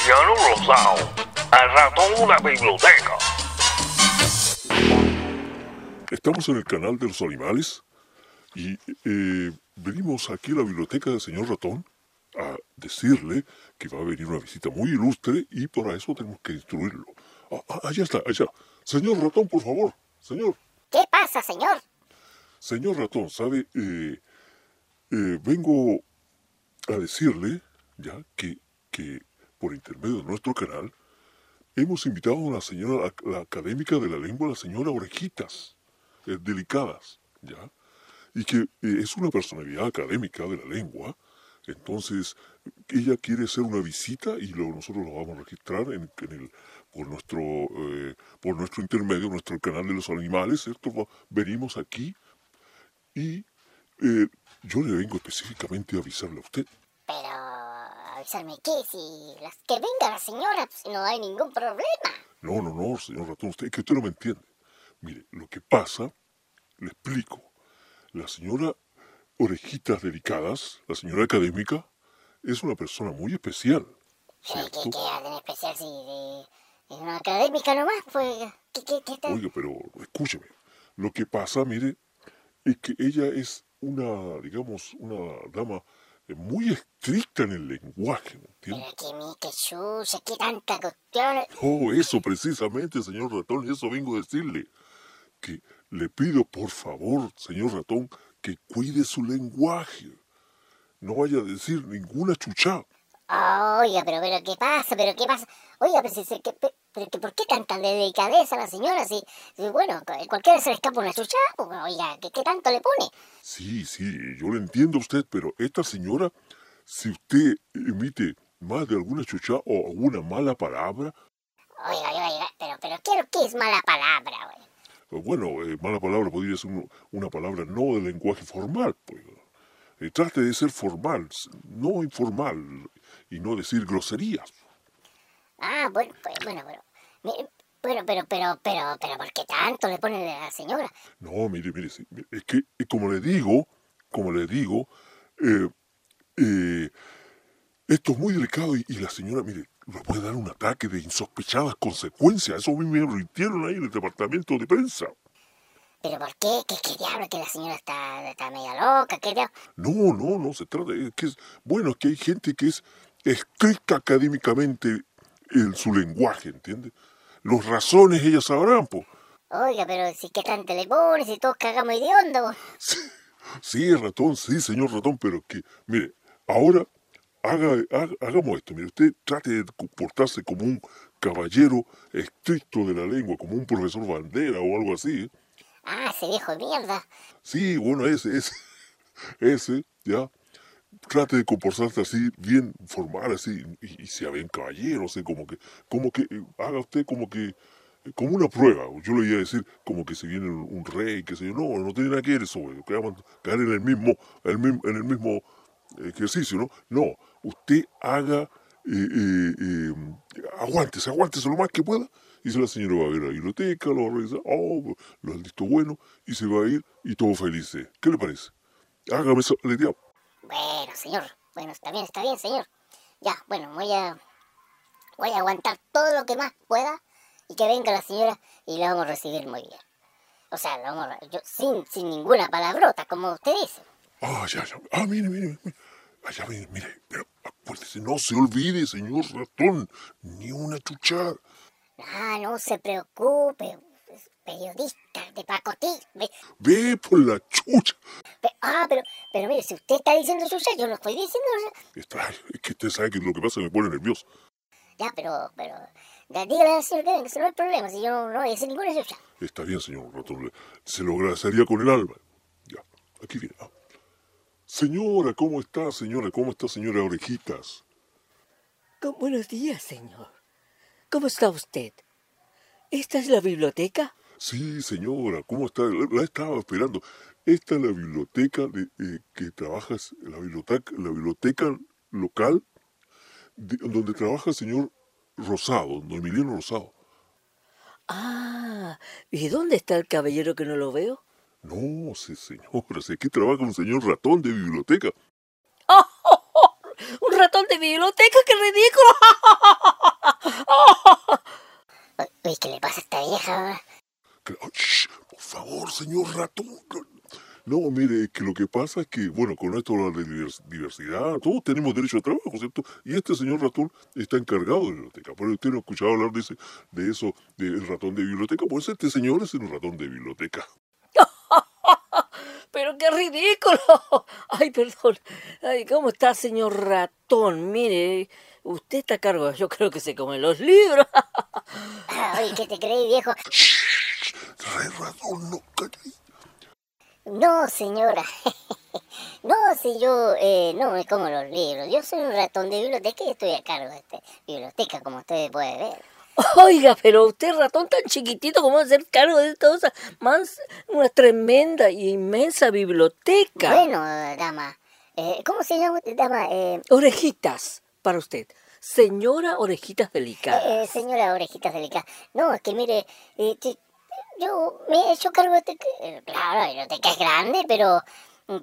Marciano Rosado, al ratón de una biblioteca. Estamos en el canal de los animales y eh, venimos aquí a la biblioteca del señor ratón a decirle que va a venir una visita muy ilustre y para eso tenemos que instruirlo. Ah, ah, allá está, allá. Señor ratón, por favor. Señor. ¿Qué pasa, señor? Señor ratón, ¿sabe? Eh, eh, vengo a decirle ya que, que por intermedio de nuestro canal hemos invitado a una señora, la, la académica de la lengua, la señora Orejitas, eh, delicadas, ¿ya? Y que eh, es una personalidad académica de la lengua, entonces ella quiere hacer una visita y luego nosotros la vamos a registrar en, el, por, nuestro, eh, por nuestro intermedio, nuestro canal de los animales, ¿cierto? Venimos aquí y eh, yo le vengo específicamente a avisarle a usted. Pero, avisarme qué, si las que venga la señora, pues no hay ningún problema. No, no, no, señor ratón, usted, es que usted no me entiende. Mire, lo que pasa, le explico. La señora Orejitas Delicadas, la señora académica, es una persona muy especial, ¿Qué, ¿cierto? qué va a tener especial si de, es una académica nomás? Pues, ¿qué, qué, qué? Oiga, pero escúcheme. Lo que pasa, mire, es que ella es una, digamos, una dama muy estricta en el lenguaje, ¿me entiende? Pero que mi, que chucha, qué tanta cuestión. Oh, eso precisamente, señor ratón, eso vengo a decirle. Que le pido, por favor, señor ratón, que cuide su lenguaje. No vaya a decir ninguna chuchá. Oiga, pero, pero, ¿qué pasa? ¿Pero qué pasa? Oiga, pero, si, que- pero, que ¿por qué tanta delicadeza la señora? Si, bueno, cu- cualquiera se le escapa una chucha, oiga, ¿qué, ¿qué tanto le pone? Sí, sí, yo le entiendo a usted, pero esta señora, si usted emite más de alguna chuchá o alguna mala palabra, Oiga, oiga, oiga, pero, pero, ¿qué, qué es mala palabra, oiga? eh, bueno, eh, mala palabra podría ser un- una palabra no de lenguaje formal, pues. Eh, trate de ser formal, no informal, y no decir groserías. Ah, bueno, pues, bueno, pero, mire, pero, pero, pero, pero, ¿por qué tanto le pone a la señora? No, mire, mire, sí, mire, es que eh, como le digo, como le digo, eh, eh, esto es muy delicado y, y la señora, mire, le puede dar un ataque de insospechadas consecuencias. Eso me rintieron ahí en el departamento de prensa. ¿Pero por qué? ¿Qué, qué diablo? ¿Que la señora está, está media loca? ¿Qué diablo? No, no, no se trata. Es que es, bueno, es que hay gente que es estricta académicamente en su lenguaje, ¿entiende? Los razones ellas sabrán, pues. Oiga, pero si qué tanto le si todos cagamos de onda, po. Sí, ratón, sí, señor ratón, pero que, mire, ahora haga, haga- hagamos esto. Mire, usted trate de comportarse como un caballero estricto de la lengua, como un profesor bandera o algo así. ¿eh? Ah, ese viejo de mierda. Sí, bueno, ese, ese, ese, ya. Trate de comportarse así, bien formal, así, y, y sea bien caballero, o sea, como que, como que, eh, haga usted como que, eh, como una prueba. Yo le iba a decir como que se viene un, un rey, que sé yo. No, no tiene nada que ver eso, que vamos a caer en el mismo, el en el mismo ejercicio, ¿no? No, usted haga, eh, eh, eh, aguántese, aguántese lo más que pueda, y si la señora va a ver la biblioteca, lo va a revisar, oh, lo han visto bueno, y se va a ir, y todo feliz. ¿eh? ¿Qué le parece? Hágame digo. Bueno, señor. Bueno, está bien, está bien, señor. Ya, bueno, voy a. Voy a aguantar todo lo que más pueda y que venga la señora y la vamos a recibir muy bien. O sea, la vamos a- yo, sin, sin ninguna palabrota, como usted dice. Ah, ya, ya. Ah, mire, mire, mire. Allá, mire, mire. Pero acuérdese, no se olvide, señor ratón, ni una chuchada. Ah, no se preocupe. Periodista de pacotí. Ve- Ve por la chucha. ve- ah, pero, pero mire, si usted está diciendo chucha, yo lo estoy diciendo. sea, Está, es que usted sabe que lo que pasa me pone nervioso. Ya, pero, pero. Ya, dígale al señor que venga, si no hay problema, si yo no, no voy a decir ninguna chucha. Está bien, señor ratón. Se lo agradecería con el alma. Ya, aquí viene. ah. Señora, ¿cómo está, señora? ¿Cómo está, señora Orejitas? Buenos días, señor. ¿Cómo está usted? ¿Esta es la biblioteca? Sí, señora, ¿cómo está? La, estaba esperando. Esta es la biblioteca de, eh, que trabajas, la biblioteca, la biblioteca local de- donde trabaja el señor Rosado, don Emiliano Rosado. Ah, ¿y dónde está el caballero que no lo veo? No, sí, señora, sé que trabaja un señor ratón de biblioteca. ¡Un ratón de biblioteca, qué ridículo. Uy, ¿qué le pasa a esta vieja por favor, señor ratón. No, mire, es que lo que pasa es que, bueno, con esto de la divers- diversidad, todos tenemos derecho a trabajo, ¿cierto? Y este señor ratón está encargado de biblioteca. Pero usted no ha escuchado hablar de, ese, de eso, del ratón de biblioteca. Pues este señor es un ratón de biblioteca. Pero qué ridículo. Ay, perdón. Ay, ¿cómo está, señor ratón? Mire, usted está a cargo. Yo creo que se come los libros. Oye, ¿qué te crees, viejo? Shh, Rey ratón, no, señora. No, si yo eh, no me como los libros. Yo soy un ratón de biblioteca y estoy a cargo de esta biblioteca, como ustedes pueden ver. Oiga, pero usted, ratón tan chiquitito, ¿cómo va a hacer cargo de toda esa mans- una tremenda y inmensa biblioteca? Bueno, dama. eh, ¿Cómo se llama usted, dama? Eh, Orejitas, para usted. Señora Orejitas Delicadas. eh, señora Orejitas Delicadas. No, es que mire, eh, yo me he hecho cargo de este... Claro, la biblioteca es grande, pero,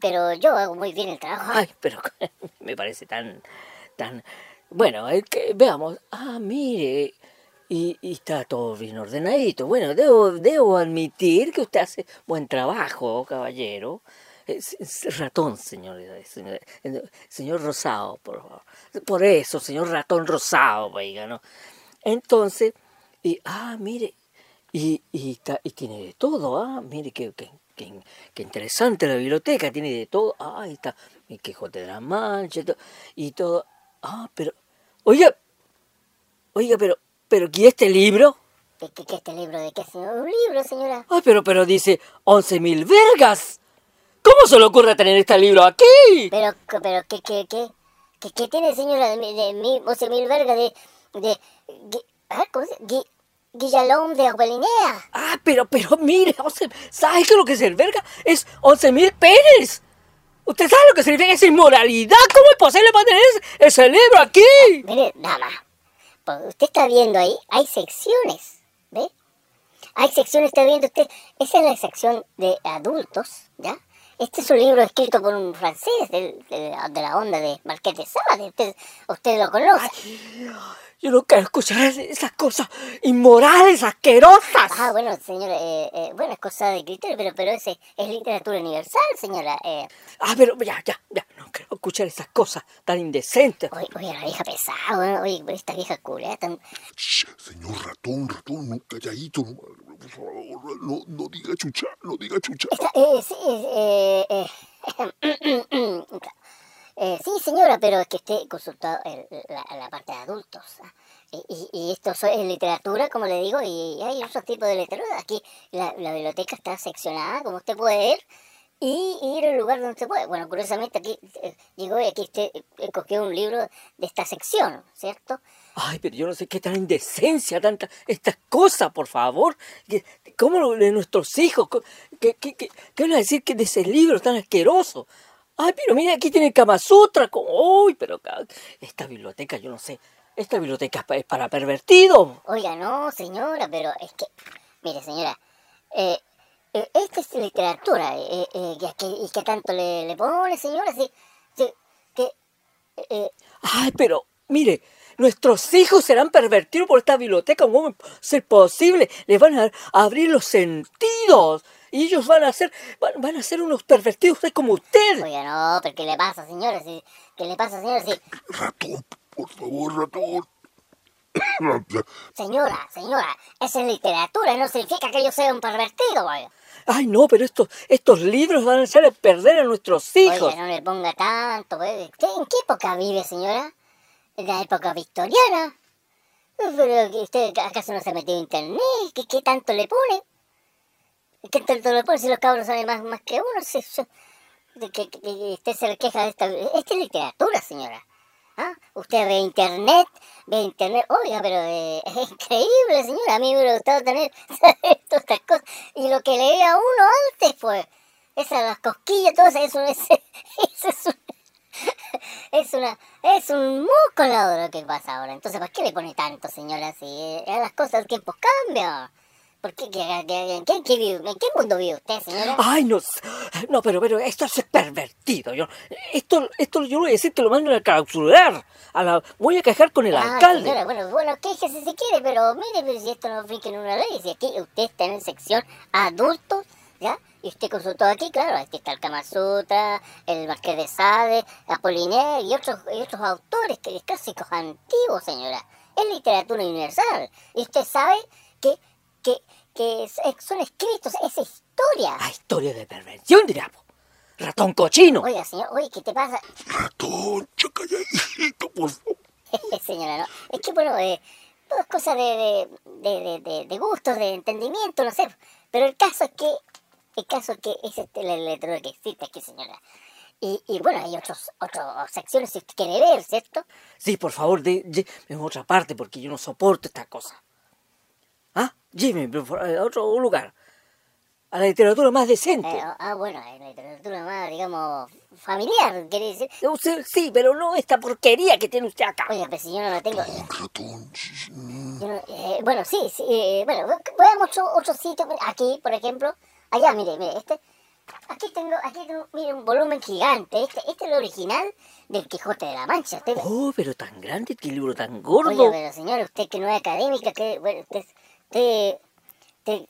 pero yo hago muy bien el trabajo. Ay, pero me parece tan, tan... Bueno, es que, veamos. Ah, mire, y, está todo bien ordenadito. Bueno, debo, debo admitir que usted hace buen trabajo, caballero. Ratón, señor, señor, señor Rosado, por favor. Por eso, señor ratón Rosado, oiga, ¿no? Entonces, y, ah, mire, y, y, y tiene de todo, ah, mire qué, qué, qué, qué interesante la biblioteca, tiene de todo, ah, ahí está, mi Quijote de la Mancha, y todo, ah, pero, oiga, oiga, pero, pero, ¿y este libro? ¿Qué, qué, qué este libro de qué, señor? Un libro, señora. Ay, pero, pero dice, once mil vergas. ¿Cómo se le ocurre tener este libro aquí? Pero, pero, ¿qué, qué, qué? ¿Qué, qué tiene, señora, de, de once mil vergas de... de Gui- ah, ¿Cómo se Guillalón de Agualinea? Ah, pero, pero, mire, ¿sabe qué es lo que es el verga? Es once mil penes. ¿Usted sabe lo que significa esa inmoralidad? ¿Cómo es posible mantener ese, libro aquí? Mire, dama, pues usted está viendo ahí, hay secciones, ¿ve? Hay secciones, está viendo usted, esa es la sección de adultos, ¿ya? Este es un libro escrito por un francés del- de, de la onda de Marqués de Sade, usted, usted lo conoce. Yo no quiero escuchar esas cosas inmorales, asquerosas. Ah, bueno, señora, eh, eh, bueno, es cosa de criterio, pero, pero ese es literatura universal, señora. Eh, Ah, pero ya, ya, ya, no quiero escuchar esas cosas tan indecentes. oye, oye, la vieja pesada, oye, esta vieja culera tan... Shh, señor ratón, ratón, no, calladito, no, por favor, no, no diga chucha, no diga chucha. Esta, eh, sí, eh, eh, eh, sí, señora, pero es que esté consultado la, parte de adultos. ¿ah? Y, esto es literatura, como le digo, y hay otros tipos de literatura. Aquí la, biblioteca está seccionada, como usted puede ver, y, y ir al lugar donde se puede. Bueno, curiosamente aquí eh, llegó y aquí usted eh, cogió un libro de esta sección, ¿cierto? Ay, pero yo no sé qué tan indecencia, tanta, estas cosas, por favor. ¿Cómo de nuestros hijos? ¿Qué, qué, qué, qué van a decir que de ese libro tan asqueroso? Ay, pero mira, aquí tiene Kama Sutra. como- Uy, pero esta biblioteca, yo no sé. Esta biblioteca es pa- es para pervertidos. Oiga, no, señora, pero es que, mire, señora, eh, eh, esta es literatura, eh, eh, ¿y, qué, tanto le, le pone, señora? Si, si- que, Ay, pero mire, nuestros hijos serán pervertidos por esta biblioteca. ¿Cómo ser posible? Les van a abrir los sentidos. Y ellos van a ser, van, van a ser unos pervertidos así como usted. oiga, no, pero ¿qué le pasa, señora? Si, ¿Qué le pasa, señora? Si, Ratón, por favor, ratón. señora, señora, esa es literatura, no significa que yo sea un pervertido, oiga. Ay, no, pero estos, estos libros van a hacer perder a nuestros hijos. Oiga, no le ponga tanto, eh. ¿Usted ¿En qué época vive, señora? ¿En la época victoriana? Pero ¿usted acaso no se ha metido en internet? ¿Qué, qué tanto le pone? ¿Qué tanto le pone si los cabros saben más, más que uno? Si, si- de que, usted se le queja de esta... Esta es literatura, señora. ¿Ah? Usted ve internet, ve internet, oiga, pero eh, es increíble, señora. A mí me hubiera gustado tener todas estas cosas. Y lo que leía uno antes, pues, esas las cosquillas, todo eso, eso, es- eso es un... Es una, es un de lo que pasa ahora. Entonces, ¿para qué le pone tanto, señora? Si eh, las cosas, los tiempos cambian. ¿Por qué? ¿Qué- qué- qué- ¿En qué, qué vive- en qué mundo vive usted, señora? Ay, no, no, pero, pero esto es pervertido. Yo, esto, esto yo voy a decir que lo mando a clausurar. A la, voy a quejar con el Ah, alcalde. señora, bueno, bueno, quéjese si quiere, pero mire, pero si esto no finca en una ley, si aquí usted está en sección adultos, ¿ya? Y usted consultó aquí, claro, aquí está el Kama Sutra, el Marqués de Sade, Apollinaire y otros, y otros autores que clásicos antiguos, señora. Es literatura universal. Y usted sabe que, que, que es- son escritos, es historia. Ah, historia de perversión, dirá. Ratón cochino. Oiga, señor, oye, ¿qué te pasa? Ratón, ya calladito, por favor. Señora, no. Es que, bueno, eh, todo es cosa de, de, de, de, de- de gustos, de entendimiento, no sé. Pero el caso es que, el caso es que es este el letrero que existe aquí, señora. Y, y bueno, hay otros, otras secciones si usted quiere ver, ¿cierto? Sí, por favor, de, de- en otra parte, porque yo no soporto esta cosa. Ah, a otro lugar. A la literatura más decente. Eh, ah, bueno, en la literatura más, digamos, familiar, quiere decir. Usted- sí, pero no esta porquería que tiene usted acá. Oiga, pero si yo no lo tengo. Un ratón. shh, yo no- eh, bueno, sí, sí, eh, bueno, veamos otro, otro sitio. Aquí, por ejemplo. Allá, mire, mire, este. Aquí tengo, aquí tengo, mire, un volumen gigante. Este, este es el original del Quijote de la Mancha. Usted, Oh, pero tan grande, qué libro tan gordo. Oiga, pero señor, usted que no es académica, que, bueno, usted, usted, usted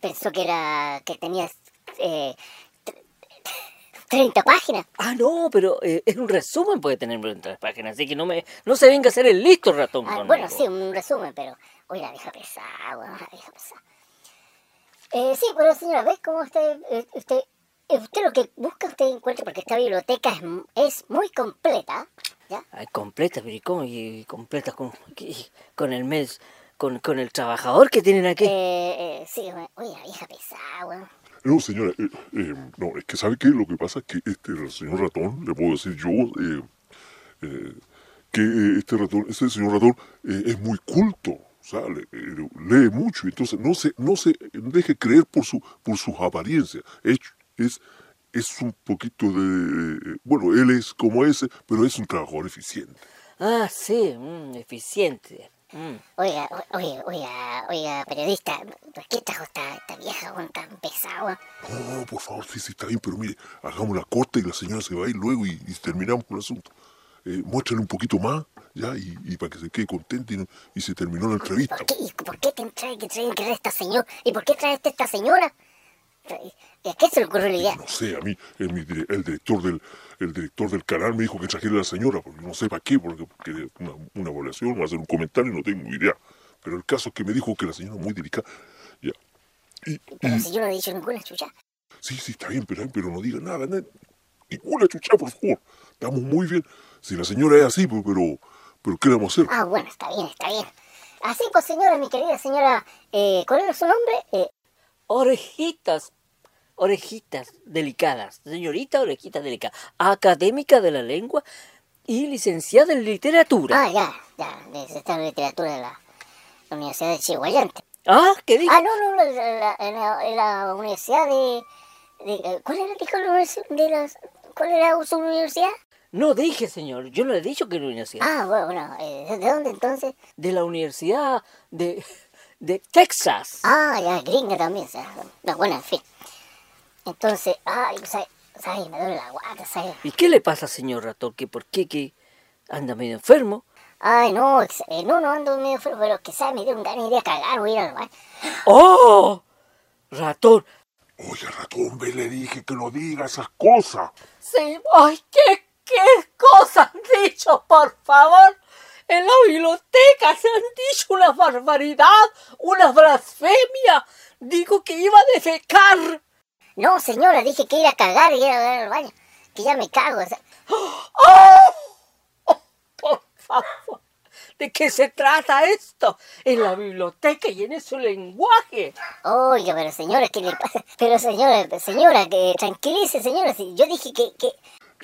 pensó que era, que tenía eh, tre- 30 páginas. Ah, no, pero eh, es un resumen, puede tener en tres páginas, así que no me, no se venga a hacer el listo ratón. Ah, bueno, sí, un resumen, pero, oiga, deja pesar, bueno, deja pesar. Eh, sí, pero señora, ¿ves cómo usted, eh, usted, eh, usted lo que busca, usted encuentra, porque esta biblioteca es, es muy completa, ¿ya? Ay, completa, pero ¿y cómo? ¿Y completa con, y- con el mes, con, con el trabajador que tienen aquí? Eh, eh, sí, bueno, oiga, vieja pesada, bueno. No, señora, eh, eh, no, es que ¿sabe qué? Lo que pasa es que este el señor ratón, le puedo decir yo, eh, eh, que eh, este ratón, este señor ratón eh, es muy culto, o sea, le- eh, lee mucho, entonces no se, no se deje creer por su, por sus apariencias. Es, es, es un poquito de, bueno, él es como ese, pero es un trabajador eficiente. Ah, sí, mm, eficiente. Mm. Oiga, oiga, oiga, oiga, periodista, ¿por qué trajo esta, esta vieja weón, tan pesada? No, por favor, sí, sí, está bien, pero mire, hagamos la corte y la señora se va a ir luego y, y terminamos con el asunto. Eh, muéstrale un poquito más, ya, y, y para que se quede contenta y, y se terminó la entrevista. ¿Por qué, y por qué te trae que traen que traer esta señora? ¿Y por qué trae esta, señora? ¿Y a qué se le ocurrió la idea? No sé, a mí, el, el director del el director del canal me dijo que trajera a la señora, porque no sé para qué, porque, porque una, una evaluación, va a hacer un comentario, no tengo idea. Pero el caso es que me dijo que la señora es muy delicada. Ya. Y, Pero y- si yo no he dicho ninguna chucha. Sí, sí, está bien, pero, pero no diga nada, na- ninguna chucha, por favor. Estamos muy bien. Si la señora es así, pues, pero, pero ¿qué le vamos a hacer? Ah, bueno, está bien, está bien. Así pues, señora, mi querida señora, eh, ¿cuál era su nombre? Eh, Orejitas, orejitas delicadas. Señorita, orejitas delicadas. Académica de la lengua y licenciada en literatura. ah, ya, ya, está en literatura de la, la Universidad de Chihuayante. Ah, ¿qué dijo? Ah, no, no, la- en, la, en la Universidad de, de- eh, ¿Cuál era, dijo, la de las, ¿Cuál era su universidad? No dije, señor. Yo no le he dicho que era universidad. Ah, bueno, bueno, eh, ¿de dónde entonces? De la Universidad de, de Texas. Ah, ya, gringa también, o sea, no, bueno, en fin. Entonces, ay, ¿sabes? ¿sabes? Me duele la guata, ¿sabes? ¿Y qué le pasa, señor ratón? ¿Que por qué que anda medio enfermo? Ay, no, eh, no, no ando medio feo, pero que sabe, me dio un ganas de cagar, voy a ir al baño. ¡Oh! Ratón. Oye, ratón, ve, le dije que no diga esas cosas. Sí, ay, ¿qué, qué cosas han dicho, por favor? En la biblioteca se han dicho una barbaridad, una blasfemia. Digo que iba a defecar. No, señora, dije que ir a cagar y ir a- al baño. Que ya me cago. o sea. ¡Oh! Por favor. ¿De qué se trata esto? En la biblioteca y en ese lenguaje. Oiga, pero señora, ¿qué le pasa? Pero señora, señora, que tranquilice, señora. Si yo dije que, que...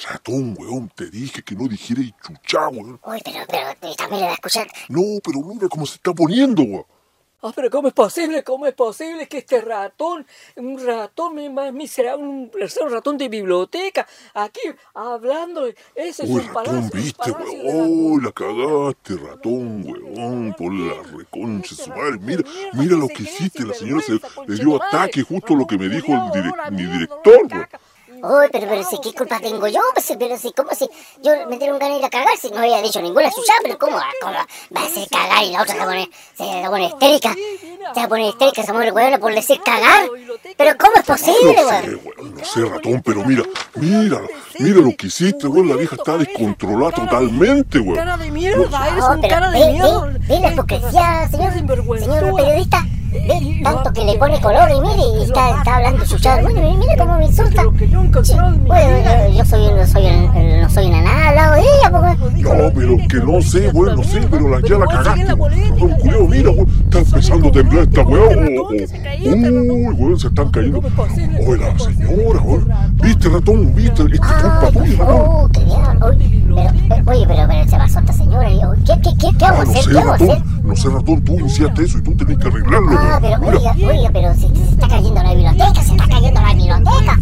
Ratón, weón, te dije que no dijera y chuchá, weón. Uy, pero, pero también le va a escuchar. No, pero mira cómo se está poniendo, weón. Ah, pero ¿cómo es posible? ¿Cómo es posible que este ratón, un ratón más miserable, un, un ratón de biblioteca, aquí hablando, ese es un ratón, viste, palacio la cagaste, ratón, weón. Por la reconcha su madre. Mira, mira lo que hiciste. La señora se le dio ataque justo lo que me dijo el direc- mi director, weón. Uy, pero, pero si, ¿qué culpa tengo yo? Pues, pero si, ¿cómo si yo me dieron ganas de ir a cagar? Si no había dicho ninguna suya, pero ¿cómo, cómo va a decir cagar y la otra se va a poner, se va a poner histérica? Se va a poner histérica, se muere huevona por decir cagar. Pero ¿cómo es posible, No weón? sé, weón, no sé, ratón, pero mira, mira, mira lo que hiciste, weón. La vieja está descontrolada totalmente, weón. Cara de mierda, eres un cara ve, de mierda. ve, ve la hipocresía, señor, señor periodista. Ve, tanto que le pone color y mire, y está, está hablando su chat. Bueno, mire cómo me insulta. Bueno, vida. yo, yo soy, no soy, el- no soy una nada al lado de ella, porque... No, pero que no sé, weón, no sé, pero la, ya la cagaste. Ratón culiao, mira, weón, está empezando a temblar esta este Uy, weón, se están cayendo. Oye, la señora, weón. ¿Viste, ratón? ¿Viste? Esta es culpa tuya, ratón. oh, qué diablo. Oye, pero, pero- oye, pero, pero se pasó esta señora. ¿Qué, qué, qué, qué Ah, hago a no hacer? sé, ¿Qué hago a hacer? ratón. No sé, ratón, tú iniciaste eso y tú tenés que arreglarlo, Ah, pero. Mira, oiga, oiga, pero se, se está cayendo la biblioteca, se está cayendo la biblioteca.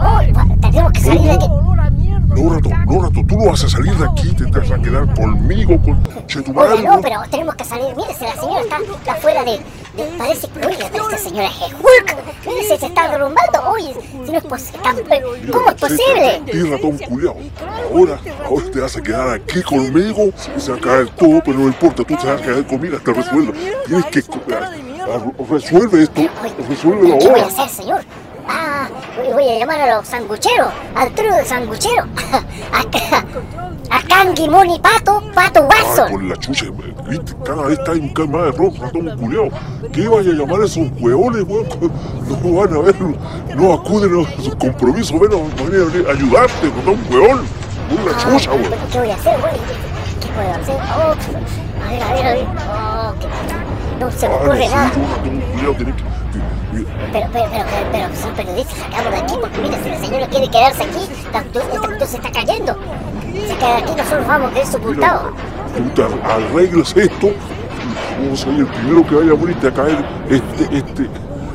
Oh, tenemos que salir de aquí. No, ratón, no, ratón, tú no vas a salir de aquí, te vas a quedar conmigo, con che tu Oiga, madre, no, pero tenemos que salir. Mire, si la señora está, está fuera de, de- Parece que. Esta señora es Hulk. Mire, se está derrumbando. Oye, si no es posible. ¿Cómo es posible? Sí, ratón culiao. Ahora, ahora te vas a quedar aquí conmigo y se va a caer todo, pero no importa, tú te vas a quedar conmigo hasta resuelva. Tienes que a- a- resuelve esto, resuélvelo ¿Qué voy a ahora. hacer, señor? Ah, voy- a llamar a los sangucheros, al trío de sangucheros. A, a Kangi, Moni, Pato, Pato Ah, Watson. con la chucha, viste, cada vez está en un más de rojo, ratón culiao. ¿Qué vaya a llamar a esos hueones, weón? No van a verlo, no acuden a sus compromisos, ven a venir a ayudarte, ratón hueón. Una Ah, chucha, weón. ¿Qué voy a hacer, güey? ¿Qué puedo hacer? Oh, a ver, a ver, a ver. Oh, no se me Ah, ocurre nada. Pero, pero, pero, pero, pero, sí, periodistas, sacamos de aquí, porque mira, si la señora quiere quedarse aquí, esta se está cayendo. Se queda aquí, nosotros vamos a ver sepultados. te arreglas esto, vos soy el primero que vaya a morir, te va a caer este, este,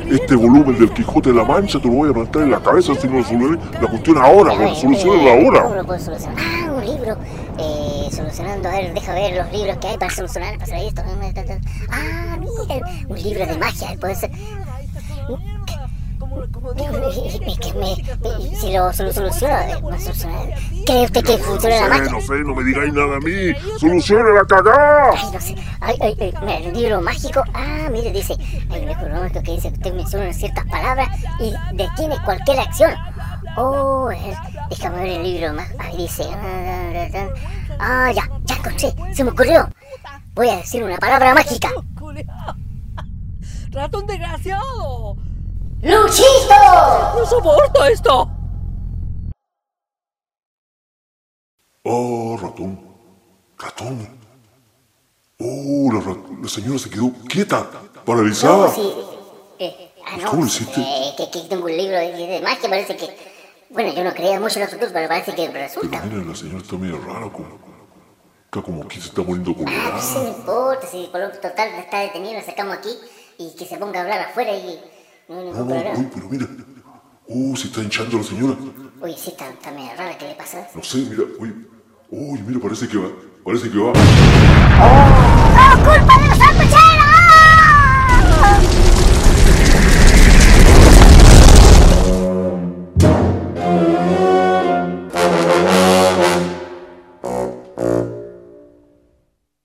este volumen del Quijote de la Mancha, te lo voy a plantar en la cabeza si no resolveré la cuestión ahora, solucionala eh, ¿Cómo ahora. lo puedo solucionar? Ah, un libro. Eh, solucionando, a ver, deja ver los libros que hay para solucionar, para hacer esto. Ah, mira, un libro de magia, puede ser. Me- si lo solu- soluciona, eh. ¿Cree usted que funciona la No magia? no sé, no me digáis nada a mí, soluciona la cagada. Ay, no sé. Ay, ay, ay, el libro mágico. Ah, mire, dice. Hay un libro mágico que dice que usted menciona ciertas palabras y detiene cualquier acción. Oh, déjame ver el libro más. Ahí dice. Ah, ya, ya encontré. Se me ocurrió. Voy a decir una palabra mágica. Ratón desgraciado. ¡Luchito! No soporto esto. Oh, ratón, ratón. Oh, la, la señora se quedó quieta, paralizada. No, sí. Eh, ah, no. ¿Cómo lo hiciste? Eh, que, que tengo un libro de, de magia, parece que. Bueno, yo no creía mucho en los futuros, pero parece que resulta. Pero mira, la señora está medio rara, como, está como que se está poniendo Ah, no colorada. sé, no importa, si por lo total está detenido, lo sacamos aquí y que se ponga a hablar afuera y no hay ningún ah, pero mira. Uh, se está hinchando la señora. Uy, sí, está, está rara, ¿qué le pasa? No sé, mira, uy. Uy, mira, parece que va. Parece que va. ¡Oh! Culpa de los sangucheros!